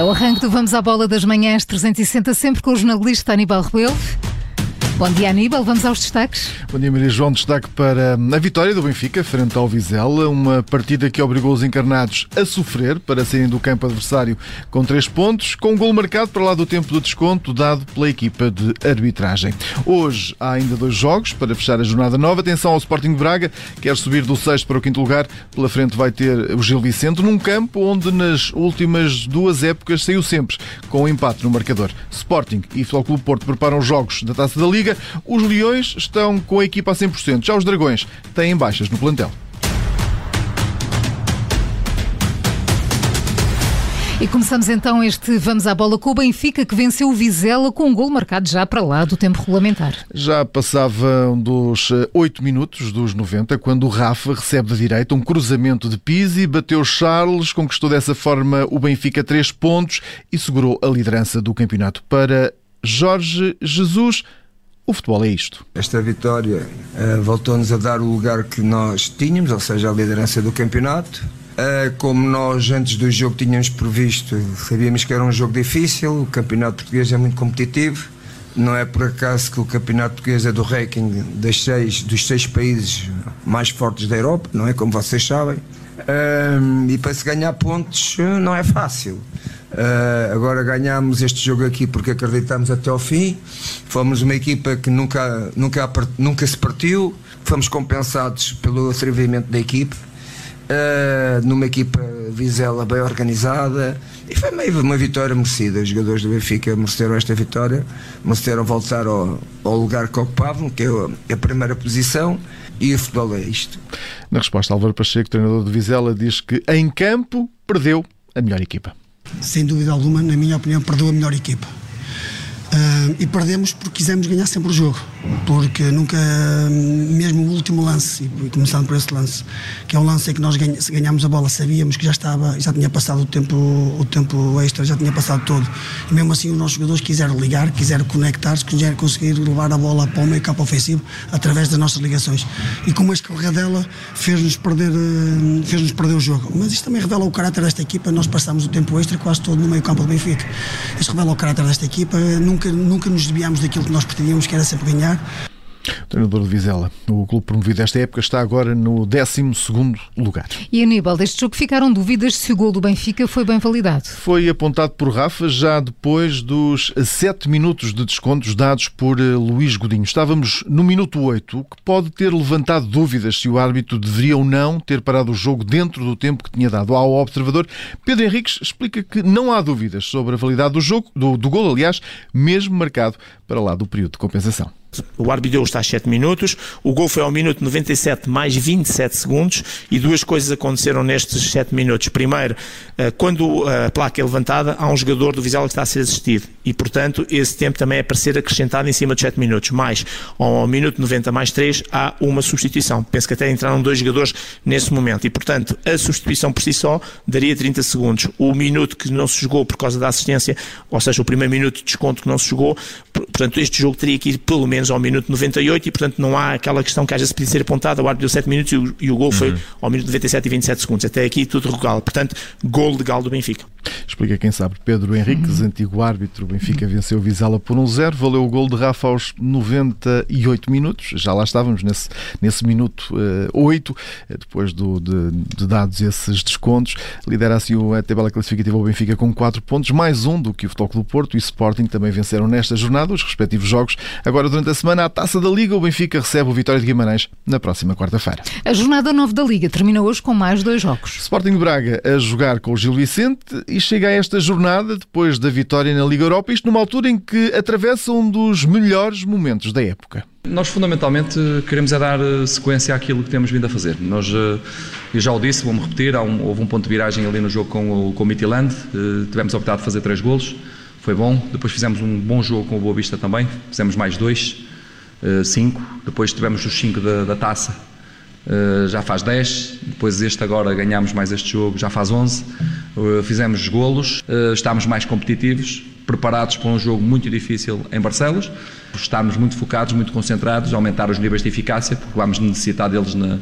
É o arranque do Vamos à Bola das Manhãs 360, sempre com o jornalista Aníbal Rebelo. Bom dia, Aníbal. Vamos aos destaques. Bom dia, Maria João. Destaque para a vitória do Benfica frente ao Vizela. Uma partida que obrigou os encarnados a sofrer para saírem do campo adversário com três pontos, com um gol marcado para lá do tempo do desconto dado pela equipa de arbitragem. Hoje há ainda dois jogos para fechar a jornada nova. Atenção ao Sporting Braga, quer subir do sexto para o quinto lugar. Pela frente vai ter o Gil Vicente, num campo onde nas últimas duas épocas saiu sempre com um empate no marcador. Sporting e Futebol Clube Porto preparam os jogos da Taça da Liga. Liga. Os Leões estão com a equipa a 100%. Já os Dragões têm baixas no plantel. E começamos então este Vamos à Bola com o Benfica, que venceu o Vizela com um gol marcado já para lá do tempo regulamentar. Já passavam dos 8 minutos dos 90, quando o Rafa recebe da direita um cruzamento de Pizzi, bateu Charles, conquistou dessa forma o Benfica 3 pontos e segurou a liderança do campeonato. Para Jorge Jesus, o futebol é isto. Esta vitória uh, voltou-nos a dar o lugar que nós tínhamos, ou seja, a liderança do campeonato. Uh, como nós antes do jogo tínhamos previsto, sabíamos que era um jogo difícil, o campeonato português é muito competitivo. Não é por acaso que o campeonato português é do ranking das seis, dos seis países mais fortes da Europa, não é? Como vocês sabem. Uh, e para se ganhar pontos não é fácil. Uh, agora ganhámos este jogo aqui porque acreditamos até ao fim. Fomos uma equipa que nunca, nunca, nunca se partiu. Fomos compensados pelo atrevimento da equipe. Uh, numa equipa Vizela bem organizada e foi meio uma vitória merecida. Os jogadores do Benfica mereceram esta vitória, mereceram voltar ao, ao lugar que ocupavam, que é a primeira posição, e o futebol é isto. Na resposta, Álvaro Pacheco, treinador de Vizela, diz que em campo perdeu a melhor equipa sem dúvida alguma, na minha opinião, perdeu a melhor equipa. E perdemos porque quisemos ganhar sempre o jogo, porque nunca, mesmo o último lance, e começando por esse lance, que é um lance em que nós ganhámos a bola, sabíamos que já estava, já tinha passado o tempo, o tempo extra, já tinha passado todo, e mesmo assim os nossos jogadores quiseram ligar, quiseram conectar-se, quiseram conseguir levar a bola para o meio campo ofensivo através das nossas ligações. E como este dela fez-nos perder, ah, fez-nos perder o jogo. Mas isto também revela o caráter desta equipa, nós passamos o tempo extra quase todo no meio campo do Benfica. Isto revela o caráter desta equipa, nunca nunca, nunca nos desviámos daquilo que nós pretendíamos, que era sempre ganhar. Treinador de Vizela. O clube promovido esta época está agora no 12 lugar. E Aníbal, deste jogo ficaram dúvidas se o gol do Benfica foi bem validado? Foi apontado por Rafa já depois dos 7 minutos de descontos dados por eh, Luís Godinho. Estávamos no minuto 8, o que pode ter levantado dúvidas se o árbitro deveria ou não ter parado o jogo dentro do tempo que tinha dado ao observador. Pedro Henriques explica que não há dúvidas sobre a validade do jogo, do, do gol, aliás, mesmo marcado para lá do período de compensação. O árbitro os tais 7 minutos, o gol foi ao minuto 97 mais 27 segundos e duas coisas aconteceram nestes 7 minutos. Primeiro, eh, quando a placa é levantada, há um jogador do Vizela que está a ser assistido e, portanto, esse tempo também é para ser acrescentado em cima dos 7 minutos. Mais, ao minuto 90 mais 3, há uma substituição. Penso que até entraram dois jogadores nesse momento e, portanto, a substituição por si só daria 30 segundos. O minuto que não se jogou por causa da assistência, ou seja, o primeiro minuto de desconto que não se jogou, portanto, este jogo teria que ir pelo menos menos ao minuto 98 e, portanto, não há aquela questão que às vezes podia ser apontada. O árbitro deu 7 minutos e o, e o gol uhum. foi ao minuto 97 e 27 segundos. Até aqui tudo legal. Portanto, gol legal do Benfica. Explica quem sabe. Pedro Henriques, uhum. antigo árbitro, o Benfica venceu o Vizela por 1-0. valeu o gol de Rafa aos 98 minutos. Já lá estávamos nesse, nesse minuto uh, 8, depois do, de, de, dados esses descontos. Lidera assim a tabela classificativa o Benfica com 4 pontos, mais um do que o Futebol Clube Porto e o Sporting também venceram nesta jornada os respectivos jogos. Agora, durante a semana, a Taça da Liga, o Benfica recebe o Vitória de Guimarães na próxima quarta-feira. A jornada 9 da Liga termina hoje com mais dois jogos. Sporting Braga a jogar com o Gil Vicente e chega a esta jornada depois da vitória na Liga Europa, isto numa altura em que atravessa um dos melhores momentos da época. Nós fundamentalmente queremos é dar eh, sequência àquilo que temos vindo a fazer. Nós, eh, eu já o disse, vou-me repetir, um, houve um ponto de viragem ali no jogo com o, com o eh, tivemos a optar de fazer três golos, foi bom. Depois fizemos um bom jogo com o Boa Vista também, fizemos mais dois, cinco. Depois tivemos os cinco da, da taça, já faz 10, depois este agora ganhamos mais este jogo, já faz 11, uh, fizemos golos, uh, estamos mais competitivos, preparados para um jogo muito difícil em Barcelos, estamos muito focados, muito concentrados, aumentar os níveis de eficácia, porque vamos necessitar deles na,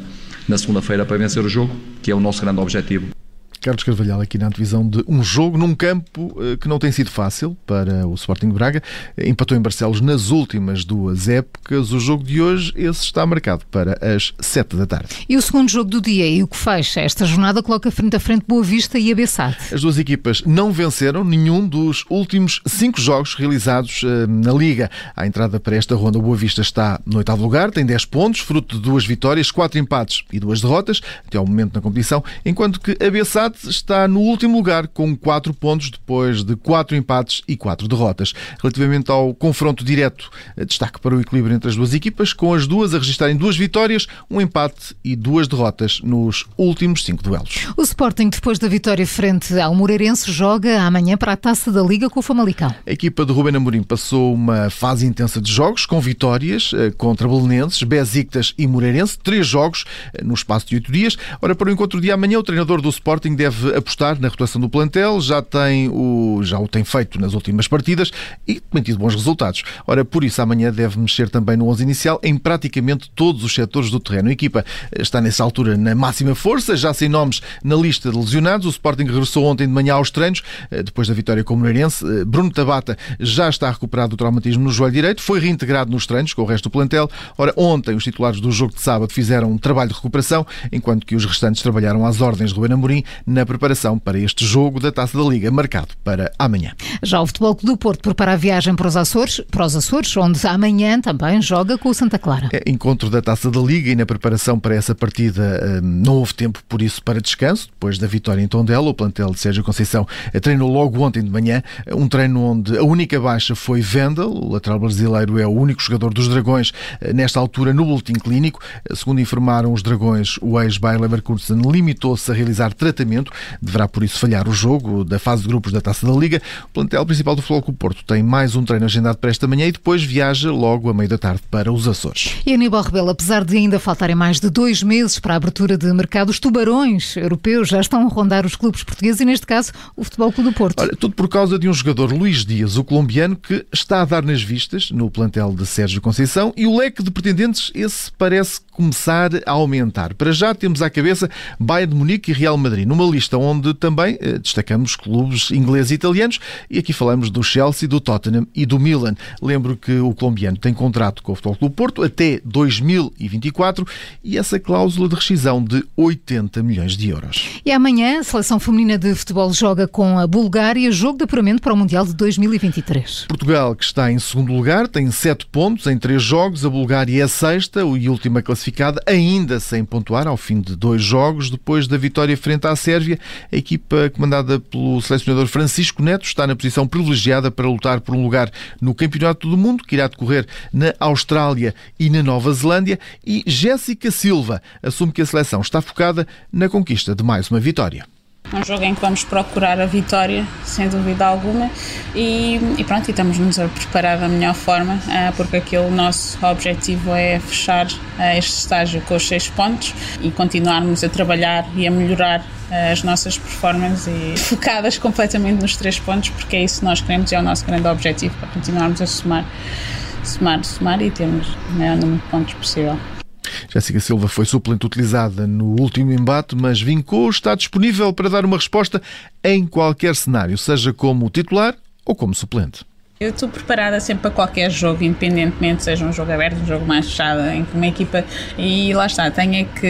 na segunda-feira para vencer o jogo, que é o nosso grande objetivo. Carlos Carvalhal, aqui na antevisão de um jogo num campo eh, que não tem sido fácil para o Sporting Braga. Empatou em Barcelos nas últimas duas épocas. O jogo de hoje, esse está marcado para as 7 da tarde. E o segundo jogo do dia e o que fecha esta jornada coloca frente a frente Boa Vista e Abessade. As duas equipas não venceram nenhum dos últimos cinco jogos realizados uh, na Liga. À entrada para esta ronda, o Boa Vista está no oitavo lugar, tem 10 pontos, fruto de duas vitórias, quatro empates e duas derrotas, até ao momento na competição, enquanto que Abessade está no último lugar, com 4 pontos, depois de 4 empates e 4 derrotas. Relativamente ao confronto direto, destaque para o equilíbrio entre as duas equipas, com as duas a registrarem duas vitórias, um empate e duas derrotas nos últimos 5 duelos. O Sporting, depois da vitória frente ao Moreirense, joga amanhã para a Taça da Liga com o Famalicão. A equipa de Ruben Amorim passou uma fase intensa de jogos, com vitórias eh, contra Belenenses, Besiktas e Moreirense, três jogos eh, no espaço de oito dias. Ora, para o encontro de amanhã, o treinador do Sporting deve apostar na rotação do plantel, já, tem o, já o tem feito nas últimas partidas e tem tido bons resultados. Ora, por isso amanhã deve mexer também no 11 inicial em praticamente todos os setores do terreno. A equipa está nessa altura na máxima força, já sem nomes na lista de lesionados. O Sporting regressou ontem de manhã aos treinos, eh, depois da vitória com o Moreirense. Eh, Bruno Tabata já está recuperado do traumatismo no joelho direito, foi reintegrado nos treinos com o resto do plantel. Ora, ontem os titulares do jogo de sábado fizeram um trabalho de recuperação, enquanto que os restantes trabalharam às ordens de Ruben Amorim na preparação para este jogo da Taça da Liga, marcado para amanhã. Já o Futebol Clube do Porto prepara a viagem para os Açores, para os Açores onde amanhã também joga com o Santa Clara. É encontro da Taça da Liga e na preparação para essa partida hum, não houve tempo, por isso, para descanso. Depois da vitória em Tondela, o plantel de Sérgio Conceição treinou logo ontem de manhã, um treino onde a única baixa foi Vendel, o lateral brasileiro é o único jogador dos Dragões eh, nesta altura no boletim clínico. Segundo informaram os Dragões, o ex-Bayer Leverkusen limitou-se a realizar tratamento, deverá por isso falhar o jogo da fase de grupos da Taça da Liga. O plantel principal do Futebol Clube Porto tem mais um treino agendado para esta manhã e depois viaja logo a meio da tarde para os Açores. E Aníbal Rebelo, apesar de ainda faltarem mais de dois meses para a abertura de mercado, os tubarões europeus já estão a rondar os clubes portugueses e, neste caso, o Futebol Clube do Porto. Olha, tudo por causa de um jogador, Luís Dias, o colombiano, que está a dar nas vistas no plantel de Sérgio Conceição e o leque de pretendentes, esse parece começar a aumentar. Para já temos à cabeça Bayern de Munique e Real Madrid, numa lista onde também eh, destacamos clubes ingleses e italianos e aqui falamos do Chelsea, do Tottenham e do Milan. Lembro que o colombiano tem contrato com o Futebol Clube Porto até 2024 e essa cláusula de rescisão de 80 milhões de euros. E amanhã a seleção feminina de futebol joga com a Bulgária, jogo de apuramento para o Mundial de 2023. Portugal, que está em segundo lugar, tem 7 pontos em 3 jogos. A Bulgária é a sexta e última classificada, ainda sem pontuar ao fim de dois jogos. Depois da vitória frente à Sérvia, a equipa comandada pelo selecionador Francisco Neto está na posição privilegiada para lutar por um lugar no Campeonato do Mundo, que irá decorrer na Austrália e na Nova Zelândia. E Jéssica Silva assume que a seleção está focada na conquista de mais uma vitória. Um jogo em que vamos procurar a vitória, sem dúvida alguma, e, e pronto, e estamos-nos a preparar da melhor forma, uh, porque aquele nosso objetivo é fechar uh, este estágio com os seis pontos e continuarmos a trabalhar e a melhorar uh, as nossas performances e focadas completamente nos três pontos, porque é isso que nós queremos e é o nosso grande objetivo, para continuarmos a somar, somar, somar e termos o maior número de pontos possível. Jéssica Silva foi suplente utilizada no último embate, mas vincou, está disponível para dar uma resposta em qualquer cenário, seja como titular ou como suplente. Eu estou preparada sempre para qualquer jogo, independentemente seja um jogo aberto, um jogo mais fechado, em que uma equipa. E lá está, tenho que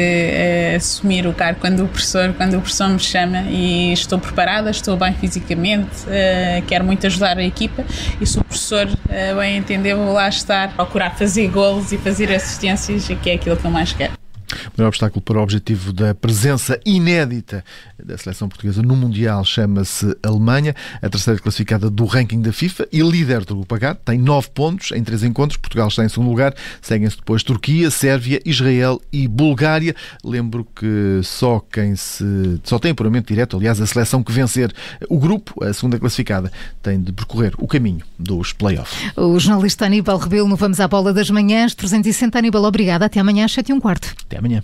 uh, assumir o cargo quando o professor, quando o professor me chama e estou preparada, estou bem fisicamente, uh, quero muito ajudar a equipa e se o professor uh, bem entender, vou lá estar, procurar fazer golos e fazer assistências, que é aquilo que eu mais quero. O maior obstáculo para o objetivo da presença inédita da seleção portuguesa no Mundial chama-se Alemanha, a terceira classificada do ranking da FIFA e líder do grupo H, tem nove pontos em três encontros. Portugal está em segundo lugar, seguem-se depois Turquia, Sérvia, Israel e Bulgária. Lembro que só quem se só tem apuramento direto, aliás, a seleção que vencer o grupo, a segunda classificada, tem de percorrer o caminho dos playoffs. O jornalista Aníbal Rebelo no Vamos à Bola das Manhãs, 360 Aníbal, obrigada. Até amanhã às 7 e um quarto. Até amanhã.